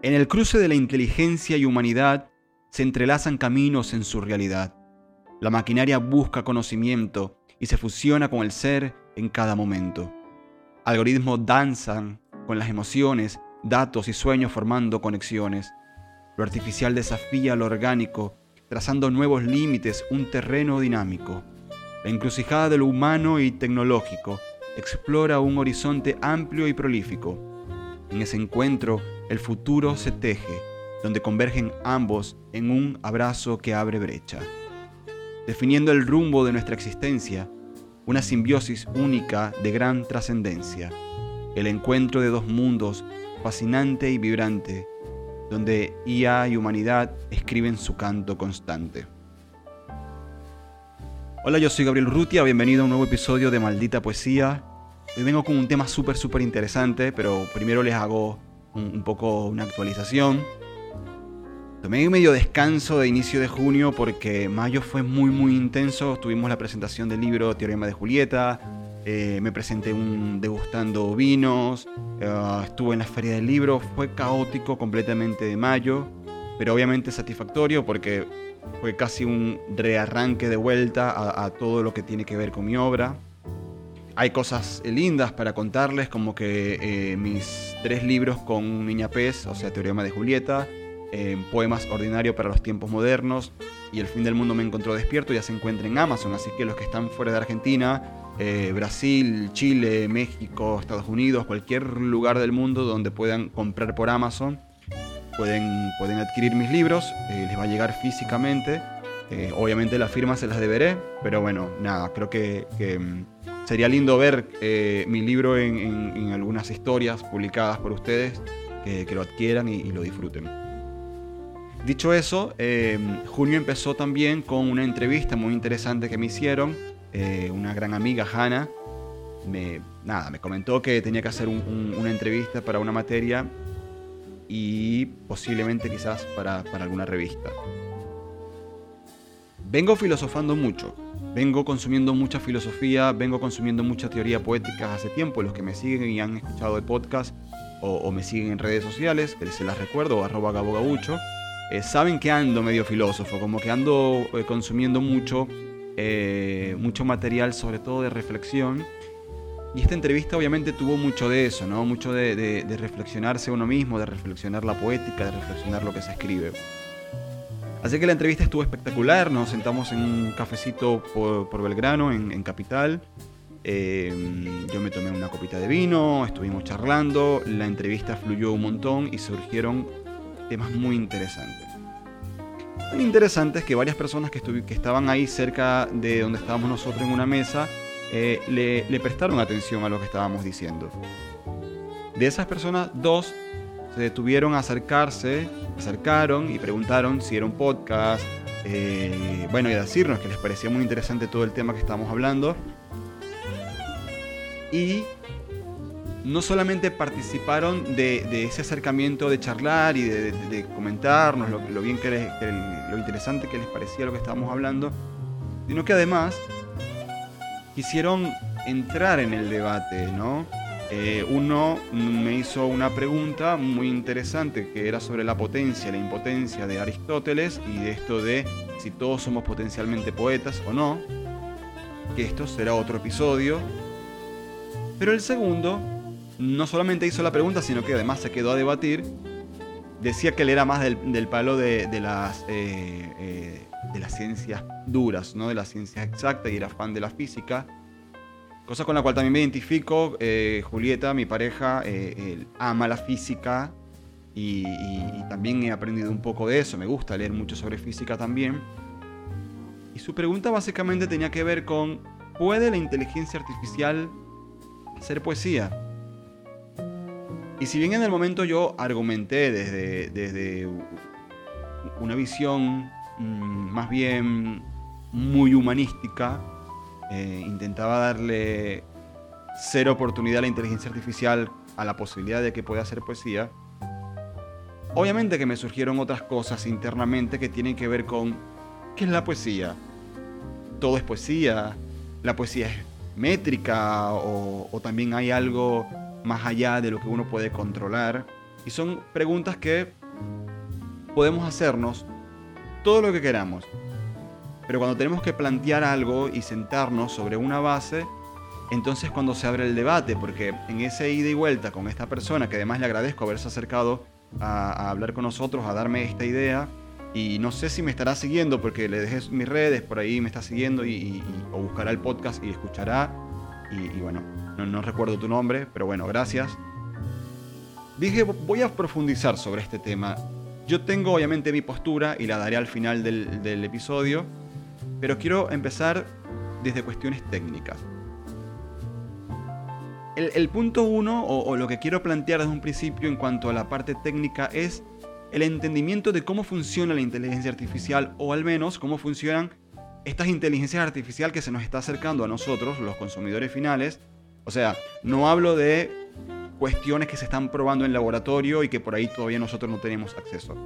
En el cruce de la inteligencia y humanidad se entrelazan caminos en su realidad. La maquinaria busca conocimiento y se fusiona con el ser en cada momento. Algoritmos danzan con las emociones, datos y sueños formando conexiones. Lo artificial desafía lo orgánico, trazando nuevos límites, un terreno dinámico. La encrucijada de lo humano y tecnológico explora un horizonte amplio y prolífico. En ese encuentro, el futuro se teje, donde convergen ambos en un abrazo que abre brecha. Definiendo el rumbo de nuestra existencia, una simbiosis única de gran trascendencia, el encuentro de dos mundos fascinante y vibrante, donde IA y humanidad escriben su canto constante. Hola, yo soy Gabriel Rutia, bienvenido a un nuevo episodio de Maldita Poesía. Hoy vengo con un tema súper, súper interesante, pero primero les hago un, poco una actualización. Tomé medio descanso de inicio de junio porque mayo fue muy muy intenso. Tuvimos la presentación del libro Teorema de Julieta. Eh, me presenté un, degustando vinos. Eh, estuve en la feria del libro. Fue caótico completamente de mayo. Pero obviamente satisfactorio porque fue casi un rearranque de vuelta a, a todo lo que tiene que ver con mi obra. Hay cosas lindas para contarles, como que eh, mis tres libros con Niña Pez, o sea, Teorema de Julieta, eh, Poemas Ordinario para los Tiempos Modernos y El Fin del Mundo me encontró despierto, ya se encuentran en Amazon, así que los que están fuera de Argentina, eh, Brasil, Chile, México, Estados Unidos, cualquier lugar del mundo donde puedan comprar por Amazon, pueden, pueden adquirir mis libros, les va a llegar físicamente. obviamente las firmas se las deberé, pero bueno, nada, creo que mm, sería lindo ver eh, mi libro en, algunas historias publicadas por ustedes, que, lo adquieran y, lo disfruten. Dicho eso, em, junio empezó también con una entrevista muy interesante que me hicieron. Eh, una gran amiga, Hannah, me, nada, me comentó que tenía que hacer una entrevista para una materia y posiblemente quizás para alguna revista. Vengo filosofando mucho, vengo consumiendo mucha filosofía, vengo consumiendo mucha teoría poética hace tiempo. Los que me siguen y han escuchado el podcast o, me siguen en redes sociales, que se las recuerdo, arroba gabogabucho, eh, saben que ando medio filósofo, como que ando eh, consumiendo mucho, eh, mucho material, sobre todo de reflexión. Y esta entrevista obviamente tuvo mucho de eso, ¿no? Mucho de reflexionarse uno mismo, de reflexionar la poética, de reflexionar lo que se escribe. Así que la entrevista estuvo espectacular, nos sentamos en un cafecito por, Belgrano, en, Capital. Eh, yo me tomé una copita de vino, estuvimos charlando, la entrevista fluyó un montón y surgieron temas muy interesantes. Muy interesantes que varias personas que, que estaban ahí cerca de donde estábamos nosotros en una mesa eh, le prestaron atención a lo que estábamos diciendo. De esas personas, dos se detuvieron a acercarse acercaron y preguntaron si era un podcast, eh, bueno, y decirnos que les parecía muy interesante todo el tema que estábamos hablando. Y no solamente participaron de, ese acercamiento de charlar y de, comentarnos lo, bien que, lo interesante que les parecía lo que estábamos hablando, sino que además quisieron entrar en el debate, ¿no? Eh, uno me hizo una pregunta muy interesante que era sobre la potencia, la impotencia de Aristóteles y de esto de si todos somos potencialmente poetas o no, que esto será otro episodio. Pero el segundo no solamente hizo la pregunta, sino que además se quedó a debatir. Decía que él era más del, palo de, las, eh, eh, de las ciencias duras, ¿no? de las ciencias exactas y era fan de la física Cosa con la cual también me identifico. Eh, Julieta, mi pareja, eh, ama la física y, también he aprendido un poco de eso. Me gusta leer mucho sobre física también. Y su pregunta básicamente tenía que ver con, ¿puede la inteligencia artificial hacer poesía? Y si bien en el momento yo argumenté desde, desde una visión mm, más bien muy humanística, eh, intentaba darle cero oportunidad a la inteligencia artificial a la posibilidad de que pueda hacer poesía. Obviamente que me surgieron otras cosas internamente que tienen que ver con qué es la poesía. Todo es poesía. La poesía es métrica o, también hay algo más allá de lo que uno puede controlar. Y son preguntas que podemos hacernos todo lo que queramos. Pero cuando tenemos que plantear algo y sentarnos sobre una base, entonces cuando se abre el debate, porque en ese ida y vuelta con esta persona, que además le agradezco haberse acercado a, hablar con nosotros, a darme esta idea, y no sé si me estará siguiendo porque le dejé mis redes, por ahí me está siguiendo y, o buscará el podcast y escuchará. Y, bueno, no, recuerdo tu nombre, pero bueno, gracias. Dije, voy a profundizar sobre este tema. Yo tengo obviamente mi postura y la daré al final del, episodio, pero quiero empezar desde cuestiones técnicas. El, punto uno, o, lo que quiero plantear desde un principio en cuanto a la parte técnica, es el entendimiento de cómo funciona la inteligencia artificial, o al menos cómo funcionan estas inteligencias artificiales que se nos está acercando a nosotros, los consumidores finales. O sea, no hablo de cuestiones que se están probando en laboratorio y que por ahí todavía nosotros no tenemos acceso.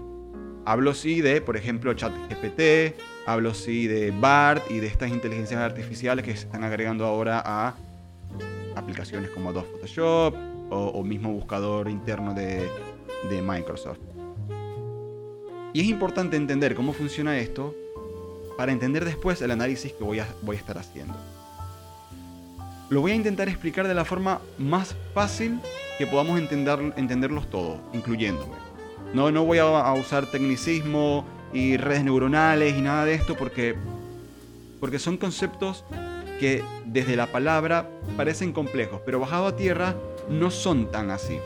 Hablo sí de, por ejemplo, ChatGPT, hablo sí de BART y de estas inteligencias artificiales que se están agregando ahora a aplicaciones como Adobe Photoshop o, mismo buscador interno de, Microsoft. Y es importante entender cómo funciona esto para entender después el análisis que voy a, voy a estar haciendo. Lo voy a intentar explicar de la forma más fácil que podamos entender, entenderlos todos, incluyéndome. No, no voy a, usar tecnicismo y redes neuronales y nada de esto porque, porque son conceptos que desde la palabra parecen complejos, pero bajado a tierra no son tan así.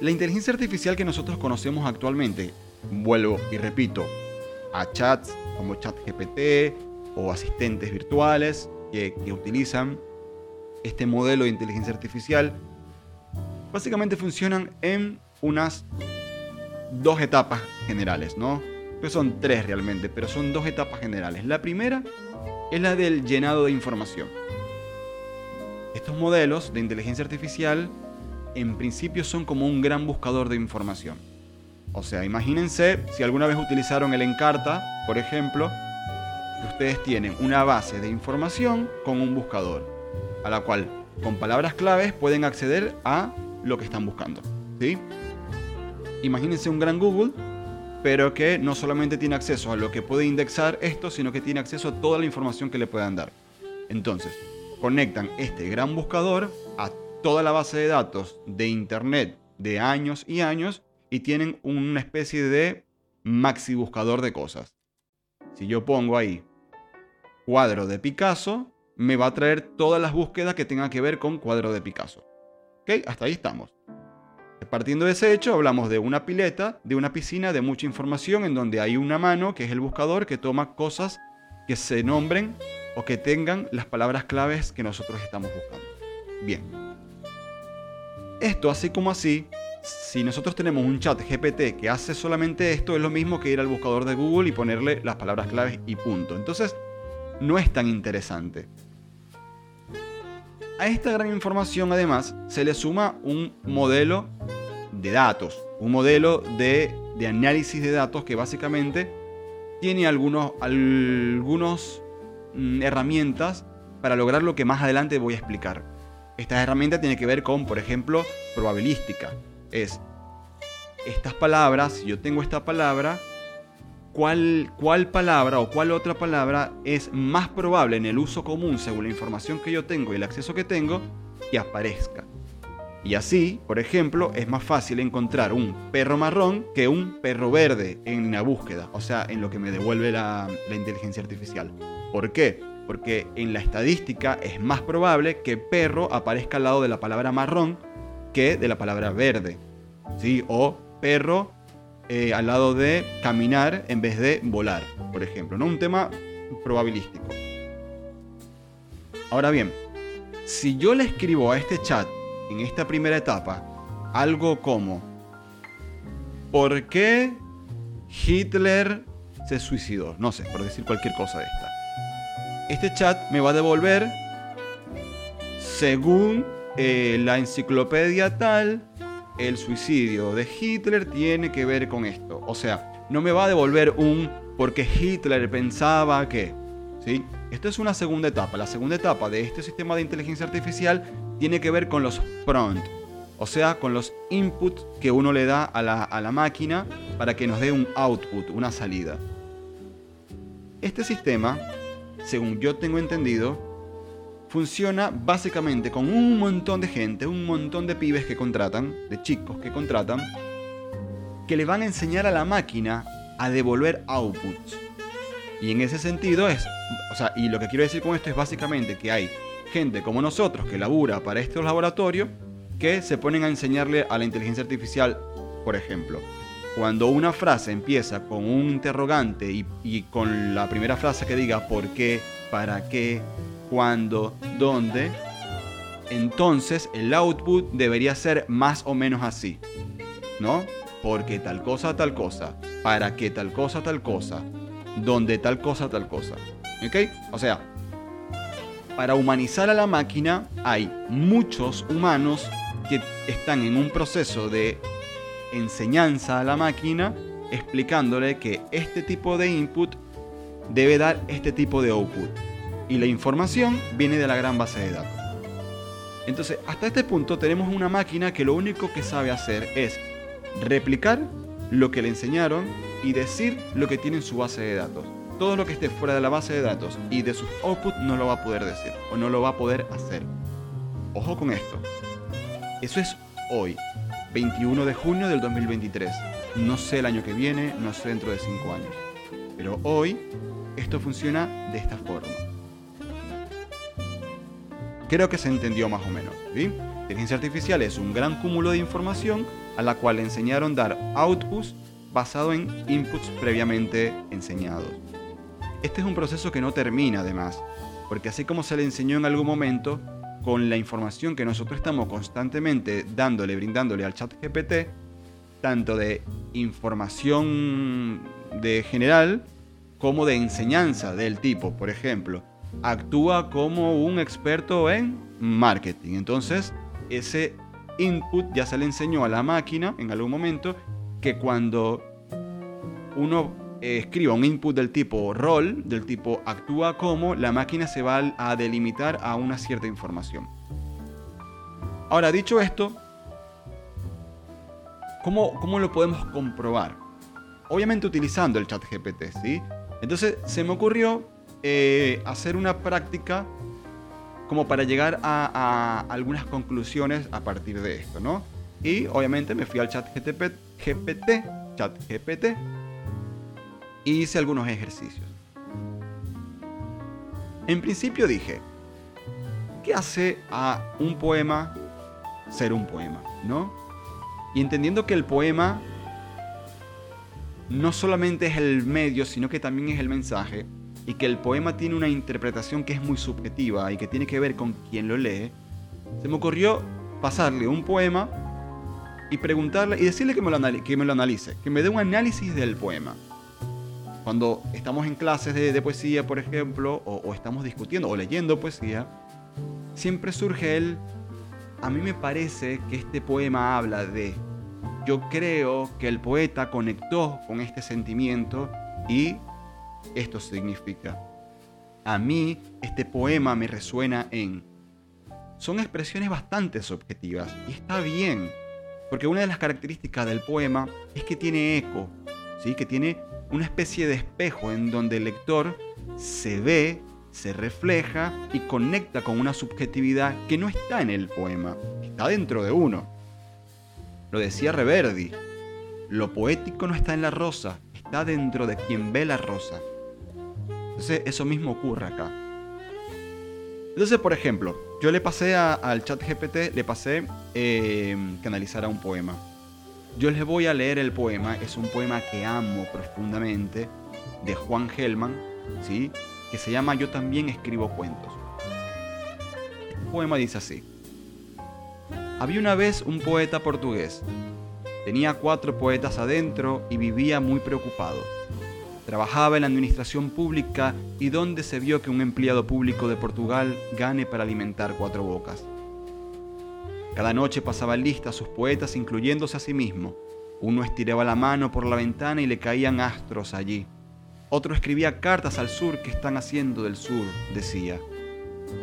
La, inteligencia artificial que nosotros conocemos actualmente, vuelvo y repito, a chats como ChatGPT o asistentes virtuales que, que utilizan este modelo de inteligencia artificial, básicamente funcionan en unas dos etapas generales, ¿no? Pues son tres realmente, pero son dos etapas generales. La primera es la del llenado de información. Estos modelos de inteligencia artificial en principio son como un gran buscador de información. O sea, imagínense si alguna vez utilizaron el Encarta, por ejemplo, que ustedes tienen una base de información con un buscador, a la cual con palabras claves pueden acceder a lo que están buscando. ¿sí? Imagínense un gran Google pero que no solamente tiene acceso a lo que puede indexar esto, sino que tiene acceso a toda la información que le puedan dar. Entonces, conectan este gran buscador a toda la base de datos de Internet de años y años y tienen una especie de maxi buscador de cosas. Si yo pongo ahí cuadro de Picasso, me va a traer todas las búsquedas que tengan que ver con cuadro de Picasso. ¿Ok? Hasta ahí estamos. Partiendo de ese hecho, hablamos de una pileta, de una piscina de mucha información en donde hay una mano, que es el buscador, que toma cosas que se nombren o que tengan las palabras claves que nosotros estamos buscando. Bien. Esto, así como así, si nosotros tenemos un chat GPT que hace solamente esto, es lo mismo que ir al buscador de Google y ponerle las palabras claves y punto. Entonces, no es tan interesante. A esta gran información además se le suma un modelo de datos, un modelo de, análisis de datos que básicamente tiene algunos, algunos mm, herramientas para lograr lo que más adelante voy a explicar. Esta herramienta tiene que ver con, por ejemplo, probabilística. Es estas palabras, si yo tengo esta palabra, cuál, cuál palabra o cuál otra palabra es más probable en el uso común según la información que yo tengo y el acceso que tengo que aparezca. Y así, por ejemplo, es más fácil encontrar un perro marrón que un perro verde en la búsqueda, o sea, en lo que me devuelve la, la inteligencia artificial. ¿Por qué? Porque en la estadística es más probable que perro aparezca al lado de la palabra marrón que de la palabra verde. ¿Sí? O perro eh, al lado de caminar en vez de volar, por ejemplo. ¿no? Un tema probabilístico. Ahora bien, si yo le escribo a este chat en esta primera etapa algo como ¿Por qué Hitler se suicidó? No sé, por decir cualquier cosa de esta. Este chat me va a devolver según eh, la enciclopedia tal el suicidio de Hitler tiene que ver con esto. O sea, no me va a devolver un porque Hitler pensaba que... ¿sí? Esto es una segunda etapa. La segunda etapa de este sistema de inteligencia artificial tiene que ver con los prompt. o sea, con los inputs que uno le da a la, a la máquina para que nos dé un output, una salida. Este sistema, según yo tengo entendido, funciona básicamente con un montón de gente, un montón de pibes que contratan, de chicos que contratan, que le van a enseñar a la máquina a devolver outputs. Y en ese sentido es, o sea, y lo que quiero decir con esto es básicamente que hay gente como nosotros que labura para estos laboratorios que se ponen a enseñarle a la inteligencia artificial, por ejemplo. Cuando una frase empieza con un interrogante y, y con la primera frase que diga por qué, para qué, cuándo, dónde, entonces el output debería ser más o menos así. ¿No? Porque tal cosa, tal cosa. Para qué tal cosa, tal cosa. Donde tal cosa, tal cosa. ¿Ok? O sea, para humanizar a la máquina hay muchos humanos que están en un proceso de enseñanza a la máquina explicándole que este tipo de input debe dar este tipo de output. Y la información viene de la gran base de datos. Entonces, hasta este punto tenemos una máquina que lo único que sabe hacer es replicar lo que le enseñaron y decir lo que tiene en su base de datos. Todo lo que esté fuera de la base de datos y de sus outputs no lo va a poder decir o no lo va a poder hacer. Ojo con esto. Eso es hoy, 21 de junio del 2023. No sé el año que viene, no sé dentro de 5 años. Pero hoy esto funciona de esta forma. Creo que se entendió más o menos. ¿sí? Inteligencia artificial es un gran cúmulo de información a la cual le enseñaron dar outputs basado en inputs previamente enseñados. Este es un proceso que no termina además, porque así como se le enseñó en algún momento, con la información que nosotros estamos constantemente dándole, brindándole al chat GPT, tanto de información de general como de enseñanza del tipo, por ejemplo, actúa como un experto en marketing. Entonces, ese input ya se le enseñó a la máquina en algún momento que cuando uno eh, escriba un input del tipo rol, del tipo actúa como, la máquina se va a delimitar a una cierta información. Ahora, dicho esto, ¿cómo, cómo lo podemos comprobar? Obviamente utilizando el chat GPT, ¿sí? Entonces se me ocurrió eh, hacer una práctica como para llegar a, algunas conclusiones a partir de esto, ¿no? Y obviamente me fui al chat GPT, chat GPT, y hice algunos ejercicios. En principio dije, ¿qué hace a un poema ser un poema? ¿No? Y entendiendo que el poema no solamente es el medio, sino que también es el mensaje, y que el poema tiene una interpretación que es muy subjetiva y que tiene que ver con quien lo lee, se me ocurrió pasarle un poema y preguntarle y decirle que me lo, que me lo analice, que me dé un análisis del poema. Cuando estamos en clases de, poesía, por ejemplo, o, o estamos discutiendo o leyendo poesía, siempre surge el, a mí me parece que este poema habla de, yo creo que el poeta conectó con este sentimiento y esto significa. A mí este poema me resuena en... Son expresiones bastante subjetivas y está bien, porque una de las características del poema es que tiene eco, ¿sí? que tiene una especie de espejo en donde el lector se ve, se refleja y conecta con una subjetividad que no está en el poema, está dentro de uno. Lo decía Reverdi, lo poético no está en la rosa, está dentro de quien ve la rosa. Entonces eso mismo ocurre acá. Entonces, por ejemplo, yo le pasé al chat GPT, le pasé eh, que analizara un poema. Yo les voy a leer el poema, es un poema que amo profundamente, de Juan Gelman, ¿sí? que se llama Yo también escribo cuentos. El poema dice así. Había una vez un poeta portugués. Tenía cuatro poetas adentro y vivía muy preocupado Trabajaba en la administración pública y donde se vio que un empleado público de Portugal gane para alimentar cuatro bocas. Cada noche pasaba lista a sus poetas incluyéndose a sí mismo. Uno estiraba la mano por la ventana y le caían astros allí. Otro escribía cartas al sur que están haciendo del sur, decía.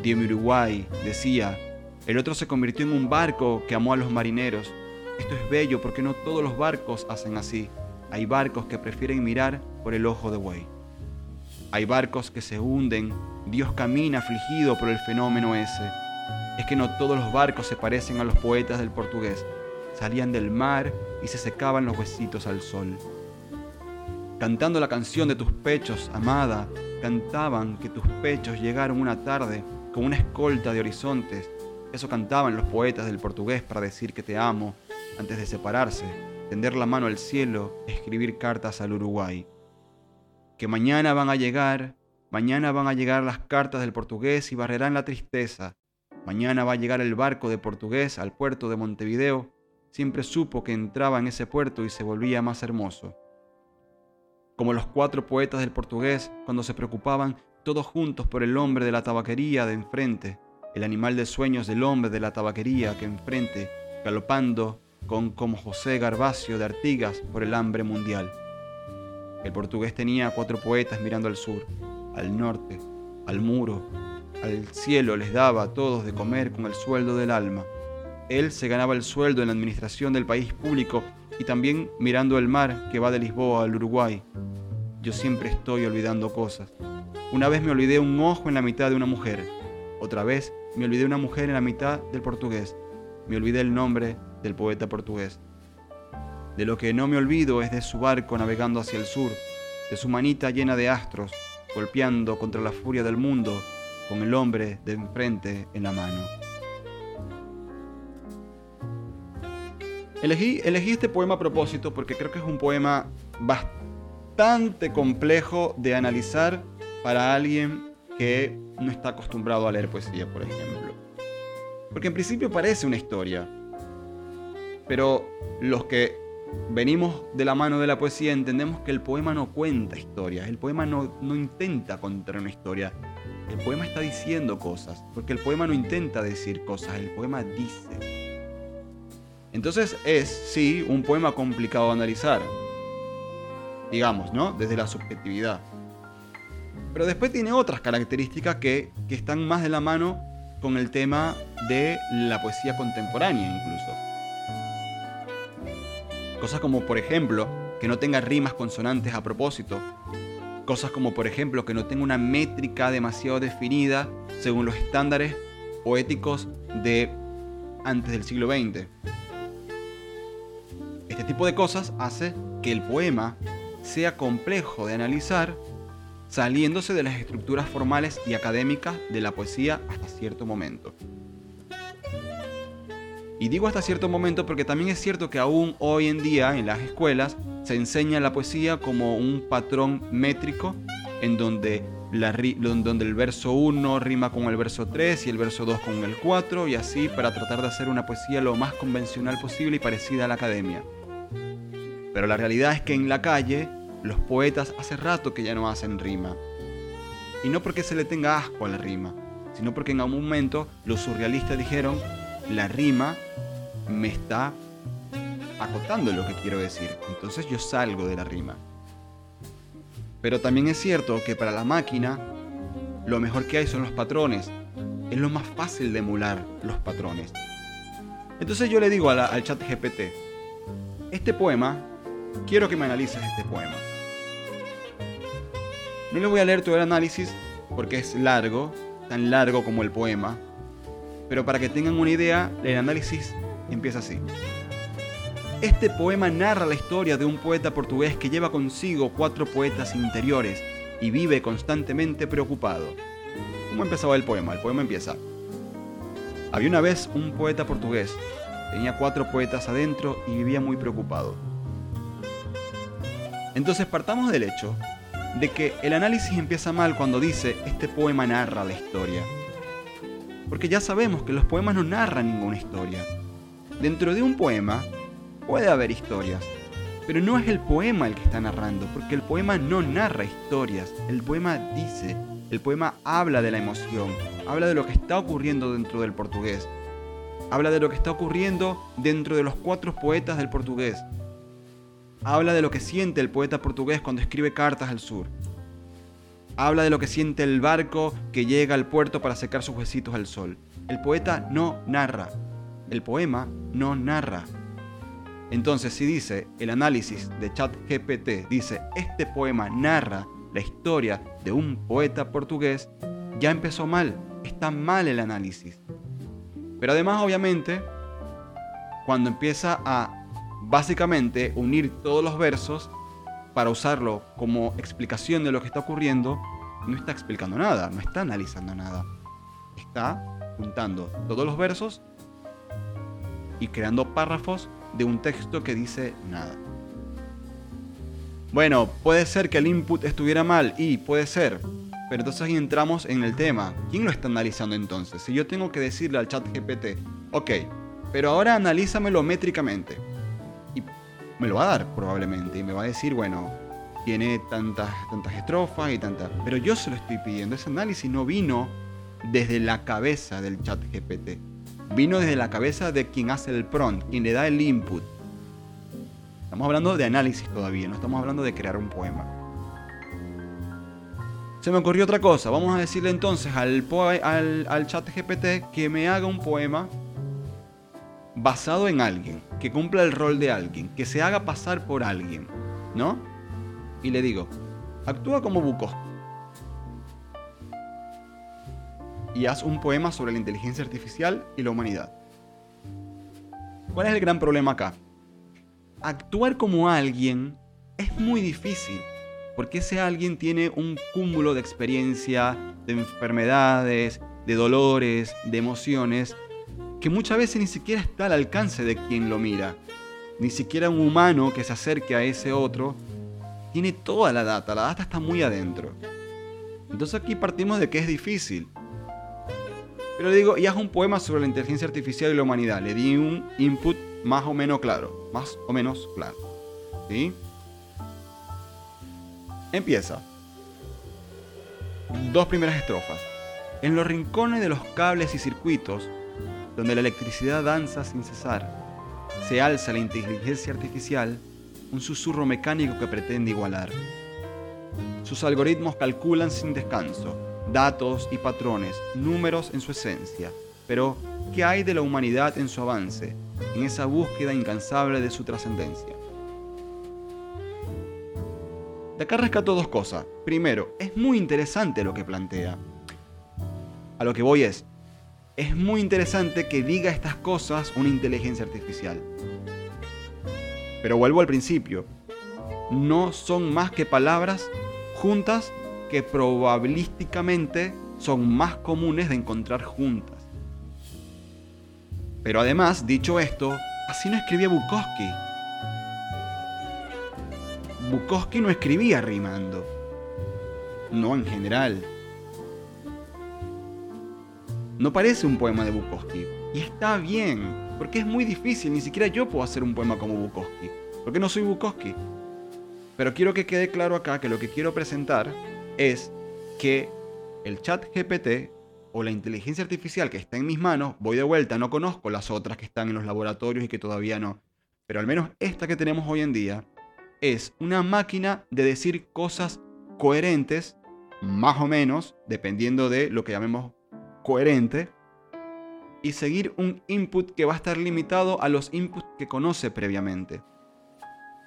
Dime Uruguay, decía. El otro se convirtió en un barco que amó a los marineros. Esto es bello porque no todos los barcos hacen así. Hay barcos que prefieren mirar por el ojo de buey. Hay barcos que se hunden. Dios camina afligido por el fenómeno ese. Es que no todos los barcos se parecen a los poetas del portugués. Salían del mar y se secaban los huesitos al sol. Cantando la canción de tus pechos, amada, cantaban que tus pechos llegaron una tarde con una escolta de horizontes. Eso cantaban los poetas del portugués para decir que te amo antes de separarse, tender la mano al cielo, escribir cartas al Uruguay. Que mañana van a llegar, mañana van a llegar las cartas del portugués y barrerán la tristeza. Mañana va a llegar el barco de portugués al puerto de Montevideo. Siempre supo que entraba en ese puerto y se volvía más hermoso como los cuatro poetas del portugués cuando se preocupaban todos juntos por el hombre de la tabaquería de enfrente, el animal de sueños del hombre de la tabaquería que enfrente, galopando con como José Garbacio de Artigas por el hambre mundial. El portugués tenía cuatro poetas mirando al sur, al norte, al muro, al cielo les daba a todos de comer con el sueldo del alma. Él se ganaba el sueldo en la administración del país público y también mirando el mar que va de Lisboa al Uruguay. Yo siempre estoy olvidando cosas. Una vez me olvidé un ojo en la mitad de una mujer. Otra vez me olvidé una mujer en la mitad del portugués. Me olvidé el nombre del poeta portugués. De lo que no me olvido es de su barco navegando hacia el sur, de su manita llena de astros, golpeando contra la furia del mundo, con el hombre de enfrente en la mano. Elegí, este poema a propósito porque creo que es un poema bastante complejo de analizar para alguien que no está acostumbrado a leer poesía, por ejemplo. Porque en principio parece una historia, pero los que venimos de la mano de la poesía entendemos que el poema no cuenta historias, el poema no, intenta contar una historia, el poema está diciendo cosas, porque el poema no intenta decir cosas, el poema dice. Entonces es, sí, un poema complicado de analizar. Digamos, ¿no? Desde la subjetividad. Pero después tiene otras características que, que están más de la mano con el tema de la poesía contemporánea incluso. Cosas como, por ejemplo, que no tenga rimas consonantes a propósito. Cosas como, por ejemplo, que no tenga una métrica demasiado definida según los estándares poéticos de antes del siglo XX. Este tipo de cosas hace que el poema sea complejo de analizar saliéndose de las estructuras formales y académicas de la poesía hasta cierto momento. Y digo hasta cierto momento porque también es cierto que aún hoy en día en las escuelas se enseña la poesía como un patrón métrico en donde, donde el verso 1 rima con el verso 3 y el verso 2 con el 4 y así para tratar de hacer una poesía lo más convencional posible y parecida a la academia. Pero la realidad es que en la calle los poetas hace rato que ya no hacen rima. Y no porque se le tenga asco a la rima, sino porque en algún momento los surrealistas dijeron, la rima me está acotando lo que quiero decir, entonces yo salgo de la rima. Pero también es cierto que para la máquina lo mejor que hay son los patrones. Es lo más fácil de emular los patrones. Entonces yo le digo al chat GPT, este poema quiero que me analices este poema. No le voy a leer todo el análisis porque es largo, tan largo como el poema, pero para que tengan una idea, el análisis empieza así. Este poema narra la historia de un poeta portugués que lleva consigo cuatro poetas interiores y vive constantemente preocupado. ¿Cómo empezaba el poema? El poema empieza. Había una vez un poeta portugués, tenía cuatro poetas adentro y vivía muy preocupado. Entonces partamos del hecho de que el análisis empieza mal cuando dice este poema narra la historia. Porque ya sabemos que los poemas no narran ninguna historia. Dentro de un poema puede haber historias, pero no es el poema el que está narrando, porque el poema no narra historias, el poema dice, el poema habla de la emoción, habla de lo que está ocurriendo dentro del portugués, habla de lo que está ocurriendo dentro de los cuatro poetas del portugués, habla de lo que siente el poeta portugués cuando escribe cartas al sur. Habla de lo que siente el barco que llega al puerto para secar sus huesitos al sol. El poeta no narra. El poema no narra. Entonces, si dice el análisis de ChatGPT, dice este poema narra la historia de un poeta portugués, ya empezó mal. Está mal el análisis. Pero además, obviamente, cuando empieza a básicamente unir todos los versos para usarlo como explicación de lo que está ocurriendo, no está explicando nada, no está analizando nada. Está juntando todos los versos y creando párrafos de un texto que dice nada. Bueno, puede ser que el input estuviera mal y puede ser, pero entonces ahí entramos en el tema. ¿Quién lo está analizando entonces? Si yo tengo que decirle al chat GPT, ok, pero ahora analízamelo métricamente. Me lo va a dar probablemente y me va a decir, bueno, tiene tantas, tantas estrofas y tantas... Pero yo se lo estoy pidiendo. Ese análisis no vino desde la cabeza del chat GPT. Vino desde la cabeza de quien hace el prompt, quien le da el input. Estamos hablando de análisis todavía, no estamos hablando de crear un poema. Se me ocurrió otra cosa. Vamos a decirle entonces al, al, al chat GPT que me haga un poema basado en alguien, que cumpla el rol de alguien, que se haga pasar por alguien, ¿no? Y le digo, actúa como Bukowski. Y haz un poema sobre la inteligencia artificial y la humanidad. ¿Cuál es el gran problema acá? Actuar como alguien es muy difícil, porque ese alguien tiene un cúmulo de experiencia, de enfermedades, de dolores, de emociones, que muchas veces ni siquiera está al alcance de quien lo mira. Ni siquiera un humano que se acerque a ese otro tiene toda la data, la data está muy adentro. Entonces aquí partimos de que es difícil. Pero digo, y haz un poema sobre la inteligencia artificial y la humanidad. Le di un input más o menos claro, más o menos claro. ¿Sí? Empieza. Dos primeras estrofas. En los rincones de los cables y circuitos donde la electricidad danza sin cesar, se alza la inteligencia artificial, un susurro mecánico que pretende igualar. Sus algoritmos calculan sin descanso, datos y patrones, números en su esencia, pero ¿qué hay de la humanidad en su avance, en esa búsqueda incansable de su trascendencia? De acá rescato dos cosas. Primero, es muy interesante lo que plantea. A lo que voy es, es muy interesante que diga estas cosas una inteligencia artificial. Pero vuelvo al principio. No son más que palabras juntas que probabilísticamente son más comunes de encontrar juntas. Pero además, dicho esto, así no escribía Bukowski. Bukowski no escribía rimando. No en general. No parece un poema de Bukowski. Y está bien, porque es muy difícil, ni siquiera yo puedo hacer un poema como Bukowski, porque no soy Bukowski. Pero quiero que quede claro acá que lo que quiero presentar es que el chat GPT o la inteligencia artificial que está en mis manos, voy de vuelta, no conozco las otras que están en los laboratorios y que todavía no, pero al menos esta que tenemos hoy en día es una máquina de decir cosas coherentes, más o menos, dependiendo de lo que llamemos coherente y seguir un input que va a estar limitado a los inputs que conoce previamente,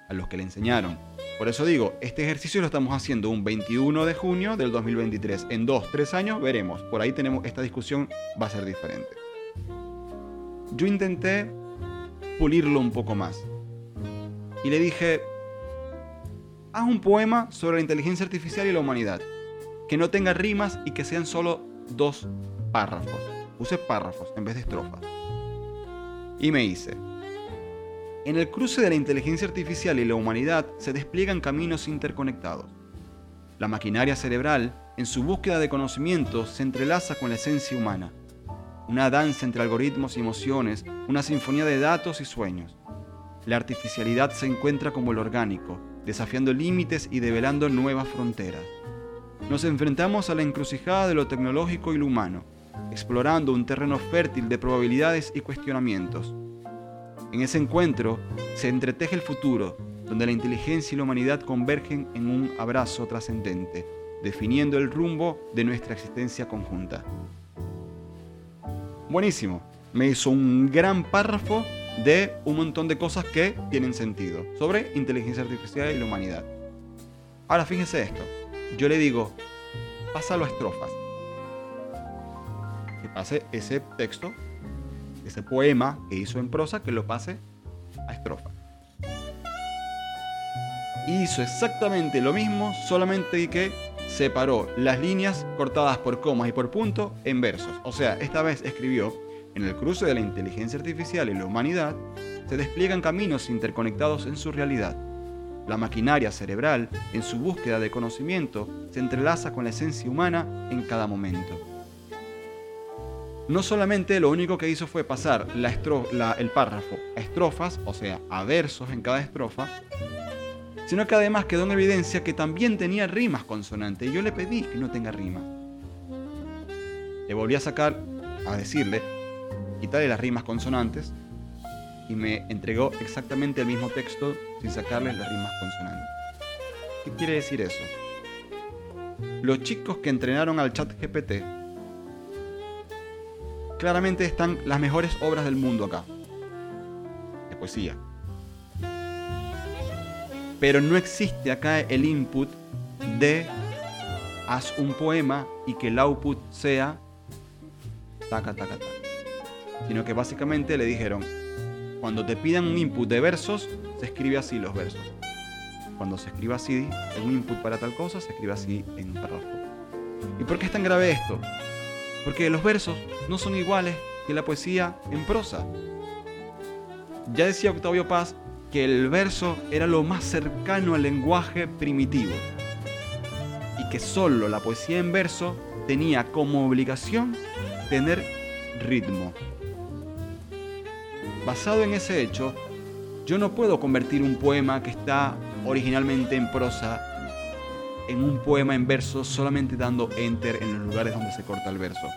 a los que le enseñaron. Por eso digo, este ejercicio lo estamos haciendo un 21 de junio del 2023. En 2, 3 años veremos. Por ahí tenemos esta discusión, va a ser diferente. Yo intenté pulirlo un poco más. Y le dije, haz un poema sobre la inteligencia artificial y la humanidad. Que no tenga rimas y que sean solo dos párrafos. Puse párrafos en vez de estrofas. Y me hice. En el cruce de la inteligencia artificial y la humanidad se despliegan caminos interconectados. La maquinaria cerebral, en su búsqueda de conocimiento, se entrelaza con la esencia humana. Una danza entre algoritmos y emociones, una sinfonía de datos y sueños. La artificialidad se encuentra como el orgánico, desafiando límites y develando nuevas fronteras. Nos enfrentamos a la encrucijada de lo tecnológico y lo humano, explorando un terreno fértil de probabilidades y cuestionamientos. En ese encuentro se entreteje el futuro, donde la inteligencia y la humanidad convergen en un abrazo trascendente, definiendo el rumbo de nuestra existencia conjunta. Buenísimo. Me hizo un gran párrafo de un montón de cosas que tienen sentido sobre inteligencia artificial y la humanidad. Ahora fíjense esto. Yo le digo, pásalo a estrofas. Que pase ese texto, ese poema que hizo en prosa, que lo pase a estrofa. Hizo exactamente lo mismo, solamente que separó las líneas cortadas por comas y por punto en versos. O sea, esta vez escribió, en el cruce de la inteligencia artificial y la humanidad, se despliegan caminos interconectados en su realidad. La maquinaria cerebral, en su búsqueda de conocimiento, se entrelaza con la esencia humana en cada momento. No solamente lo único que hizo fue pasar el párrafo a estrofas, o sea, a versos en cada estrofa, sino que además quedó en evidencia que también tenía rimas consonantes y yo le pedí que no tenga rima. Le volví a sacar, a decirle, quitarle las rimas consonantes y me entregó exactamente el mismo texto sin sacarle las rimas consonantes. ¿Qué quiere decir eso? Los chicos que entrenaron al chat GPT claramente están las mejores obras del mundo acá. De poesía, pero no existe acá el input de haz un poema y que el output sea taca, taca, taca. Sino que básicamente le dijeron, cuando te pidan un input de versos, se escribe así los versos. Cuando se escribe así, un input para tal cosa, se escribe así en un párrafo. ¿Y por qué es tan grave esto? Porque los versos no son iguales que la poesía en prosa. Ya decía Octavio Paz que el verso era lo más cercano al lenguaje primitivo y que solo la poesía en verso tenía como obligación tener ritmo. Basado en ese hecho, yo no puedo convertir un poema que está originalmente en prosa en un poema en verso solamente dando enter en los lugares donde se corta el verso.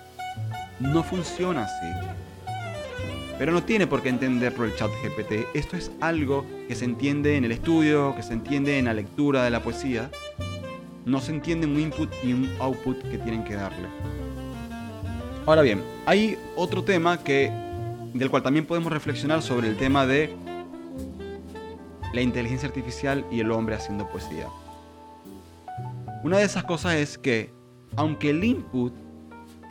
No funciona así. Pero no tiene por qué entenderlo el chat GPT. Esto es algo que se entiende en el estudio, que se entiende en la lectura de la poesía. No se entiende un input y un output que tienen que darle. Ahora bien, hay otro tema que, del cual también podemos reflexionar sobre el tema de la inteligencia artificial y el hombre haciendo poesía. Una de esas cosas es que, aunque el input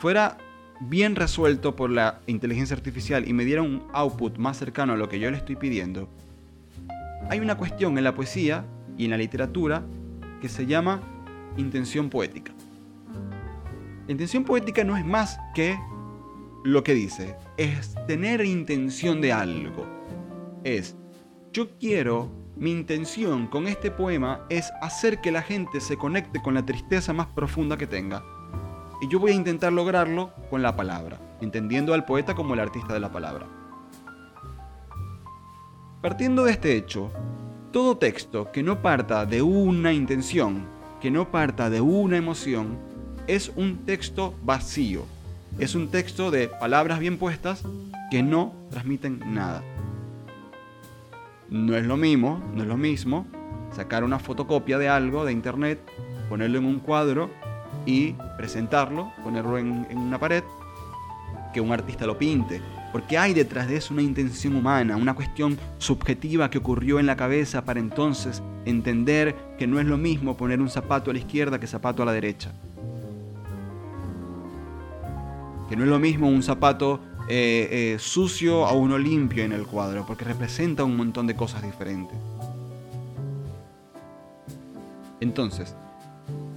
fuera bien resuelto por la inteligencia artificial y me diera un output más cercano a lo que yo le estoy pidiendo, hay una cuestión en la poesía y en la literatura que se llama intención poética. La intención poética no es más que lo que dice, es tener intención de algo. Es, yo quiero, mi intención con este poema es hacer que la gente se conecte con la tristeza más profunda que tenga y yo voy a intentar lograrlo con la palabra, entendiendo al poeta como el artista de la palabra. Partiendo de este hecho, todo texto que no parta de una intención, que no parta de una emoción, es un texto vacío. Es un texto de palabras bien puestas que no transmiten nada. No es lo mismo, no es lo mismo sacar una fotocopia de algo de internet, ponerlo en un cuadro y presentarlo, ponerlo en, una pared, que un artista lo pinte. Porque hay detrás de eso una intención humana, una cuestión subjetiva que ocurrió en la cabeza para entonces entender que no es lo mismo poner un zapato a la izquierda que zapato a la derecha. Que no es lo mismo un zapato eh, eh, sucio a uno limpio en el cuadro, porque representa un montón de cosas diferentes. Entonces,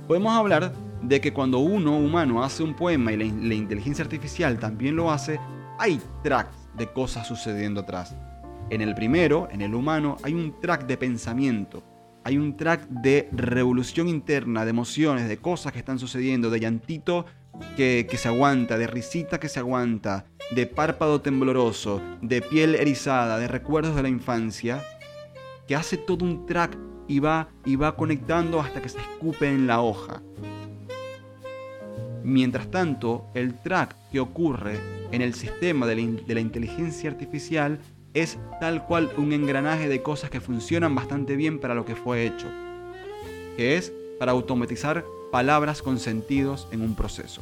podemos hablar de que cuando uno humano hace un poema y la, inteligencia artificial también lo hace, hay tracks de cosas sucediendo atrás. En el primero, en el humano, hay un track de pensamiento, hay un track de revolución interna, de emociones, de cosas que están sucediendo, de llantito que, que, se aguanta, de risita que se aguanta, de párpado tembloroso, de piel erizada, de recuerdos de la infancia, que hace todo un track y va, y va conectando hasta que se escupe en la hoja. Mientras tanto, el track que ocurre en el sistema de la, inteligencia artificial es tal cual un engranaje de cosas que funcionan bastante bien para lo que fue hecho, que es para automatizar palabras con sentidos en un proceso.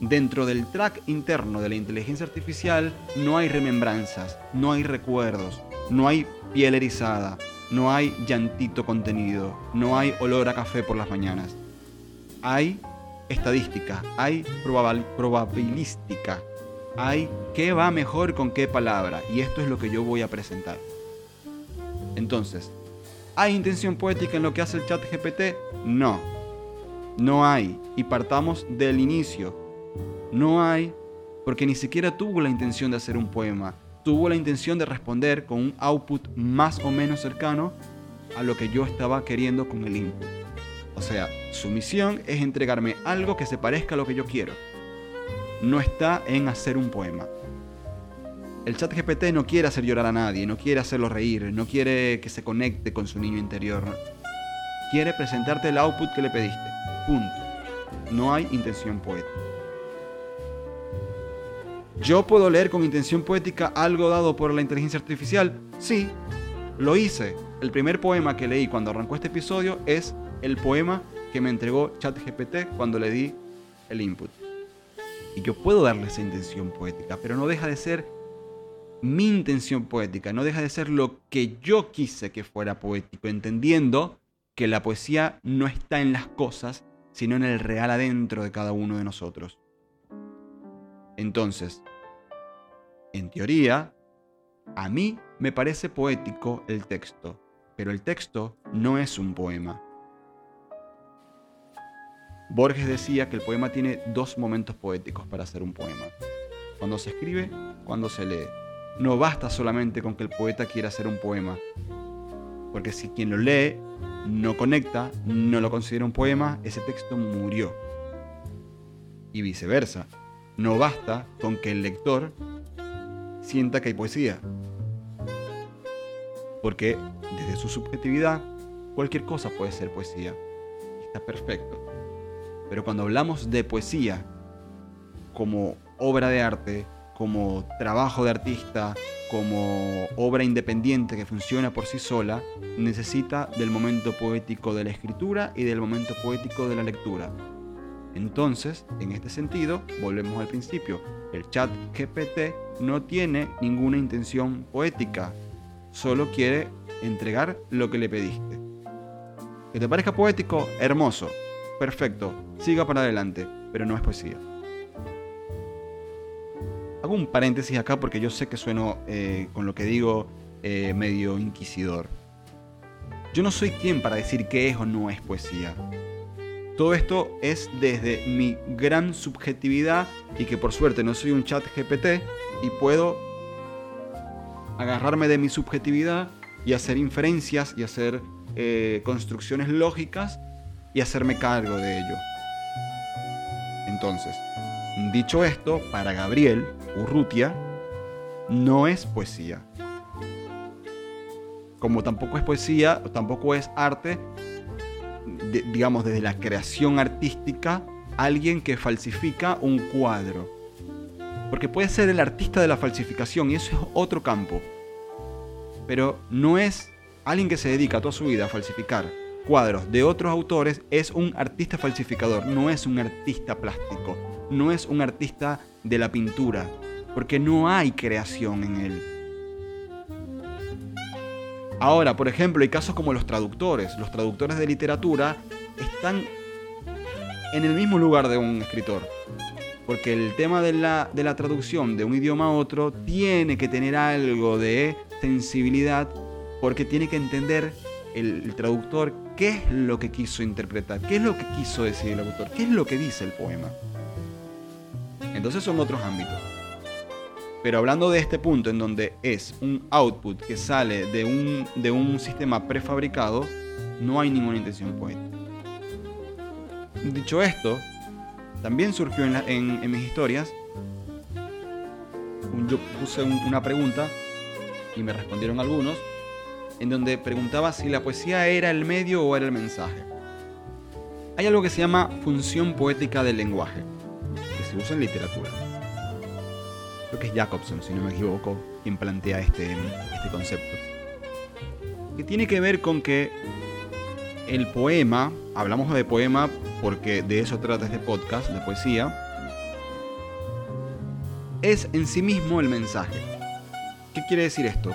Dentro del track interno de la inteligencia artificial no hay remembranzas, no hay recuerdos, no hay piel erizada, no hay llantito contenido, no hay olor a café por las mañanas. Hay estadística, hay probabilística, hay qué va mejor con qué palabra, y esto es lo que yo voy a presentar. Entonces, ¿hay intención poética en lo que hace el chat GPT? No, no hay, y partamos del inicio. No hay porque ni siquiera tuvo la intención de hacer un poema, tuvo la intención de responder con un output más o menos cercano a lo que yo estaba queriendo con el input. O sea, su misión es entregarme algo que se parezca a lo que yo quiero. No está en hacer un poema. El chat GPT no quiere hacer llorar a nadie, no quiere hacerlo reír, no quiere que se conecte con su niño interior. Quiere presentarte el output que le pediste. Punto. No hay intención poética. ¿Yo puedo leer con intención poética algo dado por la inteligencia artificial? Sí, lo hice. El primer poema que leí cuando arrancó este episodio es el poema que me entregó ChatGPT cuando le di el input. Y yo puedo darle esa intención poética, pero no deja de ser mi intención poética, no deja de ser lo que yo quise que fuera poético, entendiendo que la poesía no está en las cosas, sino en el real adentro de cada uno de nosotros. Entonces, en teoría, a mí me parece poético el texto, pero el texto no es un poema. Borges decía que el poema tiene dos momentos poéticos para hacer un poema. Cuando se escribe, cuando se lee. No basta solamente con que el poeta quiera hacer un poema. Porque si quien lo lee no conecta, no lo considera un poema, ese texto murió. Y viceversa. No basta con que el lector sienta que hay poesía. Porque desde su subjetividad, cualquier cosa puede ser poesía. Está perfecto. Pero cuando hablamos de poesía como obra de arte, como trabajo de artista, como obra independiente que funciona por sí sola, necesita del momento poético de la escritura y del momento poético de la lectura. Entonces, en este sentido, volvemos al principio, el chat GPT no tiene ninguna intención poética, solo quiere entregar lo que le pediste. ¿Que te parezca poético? Hermoso, perfecto, siga para adelante, pero no es poesía. Hago un paréntesis acá porque yo sé que sueno eh, con lo que digo eh, medio inquisidor. Yo no soy quien para decir qué es o no es poesía. Todo esto es desde mi gran subjetividad y que por suerte no soy un chat GPT y puedo agarrarme de mi subjetividad y hacer inferencias y hacer eh, construcciones lógicas y hacerme cargo de ello. Entonces, dicho esto, para Gabriel Urrutia, no es poesía. Como tampoco es poesía, tampoco es arte, digamos, desde la creación artística, alguien que falsifica un cuadro. Porque puede ser el artista de la falsificación y eso es otro campo. Pero no es alguien que se dedica toda su vida a falsificar cuadros de otros autores, es un artista falsificador, no es un artista plástico, no es un artista de la pintura, porque no hay creación en él. Ahora, por ejemplo, hay casos como los traductores. Los traductores de literatura están en el mismo lugar de un escritor. Porque el tema de la, de la traducción de un idioma a otro tiene que tener algo de sensibilidad porque tiene que entender el, el, traductor qué es lo que quiso interpretar, qué es lo que quiso decir el autor, qué es lo que dice el poema. Entonces son otros ámbitos. Pero hablando de este punto en donde es un output que sale de un, de un sistema prefabricado, no hay ninguna intención poética. Dicho esto, también surgió en, mis historias, yo puse una pregunta y me respondieron algunos, en donde preguntaba si la poesía era el medio o era el mensaje. Hay algo que se llama función poética del lenguaje, que se usa en literatura creo que es Jacobson, si no me equivoco, quien plantea este, este concepto. Que tiene que ver con que el poema, hablamos de poema porque de eso trata este podcast, de poesía, es en sí mismo el mensaje. ¿Qué quiere decir esto?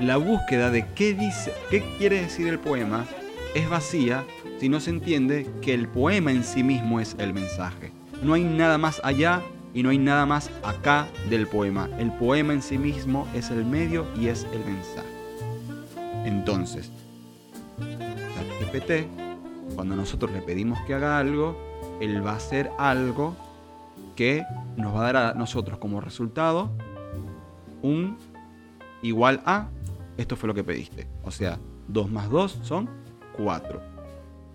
La búsqueda de qué dice, qué quiere decir el poema es vacía si no se entiende que el poema en sí mismo es el mensaje. No hay nada más allá y no hay nada más acá del poema. El poema en sí mismo es el medio y es el mensaje. Entonces, ChatGPT, cuando nosotros le pedimos que haga algo, él va a hacer algo que nos va a dar a nosotros como resultado un igual a esto fue lo que pediste. O sea, 2 más 2 son 4.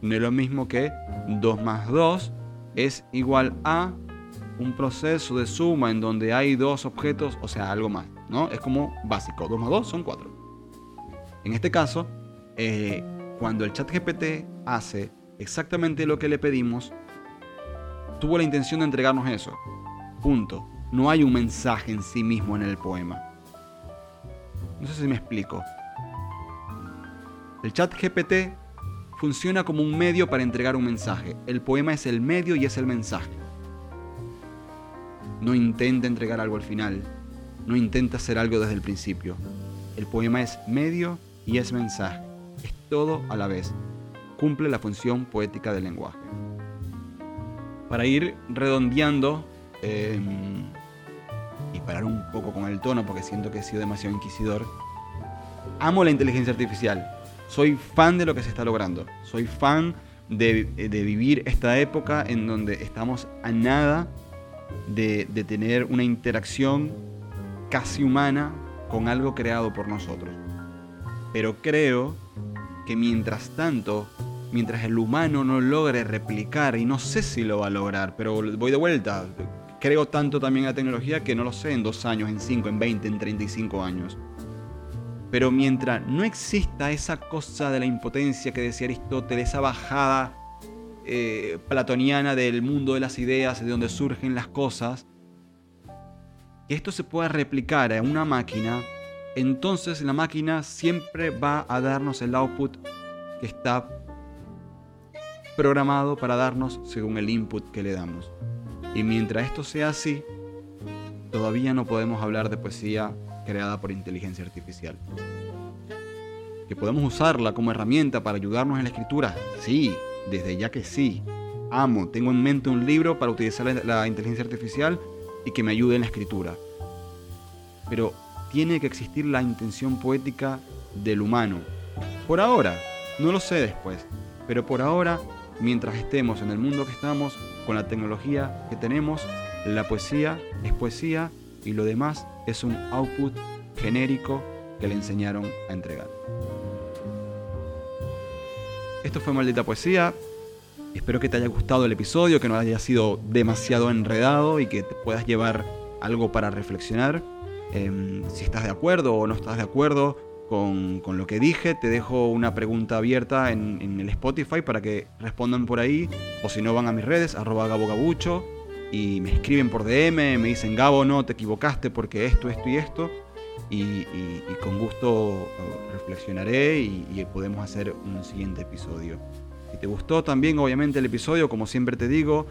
No es lo mismo que 2 más 2 es igual a un proceso de suma en donde hay dos objetos, o sea, algo más, ¿no? Es como básico, 2 más 2 son 4. En este caso, eh, cuando el chat GPT hace exactamente lo que le pedimos, tuvo la intención de entregarnos eso. Punto. No hay un mensaje en sí mismo en el poema. No sé si me explico. El chat GPT funciona como un medio para entregar un mensaje. El poema es el medio y es el mensaje. No intenta entregar algo al final. No intenta hacer algo desde el principio. El poema es medio y es mensaje. Es todo a la vez. Cumple la función poética del lenguaje. Para ir redondeando em, y parar un poco con el tono porque siento que he sido demasiado inquisidor, amo la inteligencia artificial. Soy fan de lo que se está logrando. Soy fan de, de vivir esta época en donde estamos a nada de, tener una interacción casi humana con algo creado por nosotros. Pero creo que mientras tanto, mientras el humano no logre replicar, y no sé si lo va a lograr, pero voy de vuelta, creo tanto también en la tecnología que no lo sé en dos años, en cinco, en 20, en 35 años. Pero mientras no exista esa cosa de la impotencia que decía Aristóteles, esa bajada eh, platoniana del mundo de las ideas, de donde surgen las cosas, que esto se pueda replicar en una máquina, entonces la máquina siempre va a darnos el output que está programado para darnos según el input que le damos. Y mientras esto sea así, todavía no podemos hablar de poesía creada por inteligencia artificial. ¿Que podemos usarla como herramienta para ayudarnos en la escritura? Sí, desde ya que sí, amo, tengo en mente un libro para utilizar la, inteligencia artificial y que me ayude en la escritura. Pero tiene que existir la intención poética del humano. Por ahora, no lo sé después, pero por ahora, mientras estemos en el mundo que estamos, con la tecnología que tenemos, la poesía es poesía y lo demás es un output genérico que le enseñaron a entregar. Esto fue Maldita Poesía. Espero que te haya gustado el episodio, que no haya sido demasiado enredado y que te puedas llevar algo para reflexionar. Em, si estás de acuerdo o no estás de acuerdo con, lo que dije, te dejo una pregunta abierta en, el Spotify para que respondan por ahí. O si no, van a mis redes, arroba gabogabucho, y me escriben por DM, me dicen, Gabo, no, te equivocaste porque esto, esto y esto y, con gusto eh, reflexionaré y, podemos hacer un siguiente episodio. Si te gustó también obviamente el episodio, como siempre te digo,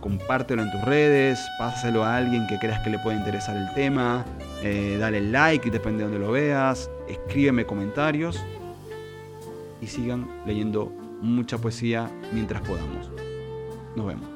compártelo en tus redes, pásalo a alguien que creas que le pueda interesar el tema, eh, dale like, depende de donde lo veas, escríbeme comentarios y sigan leyendo mucha poesía mientras podamos. Nos vemos.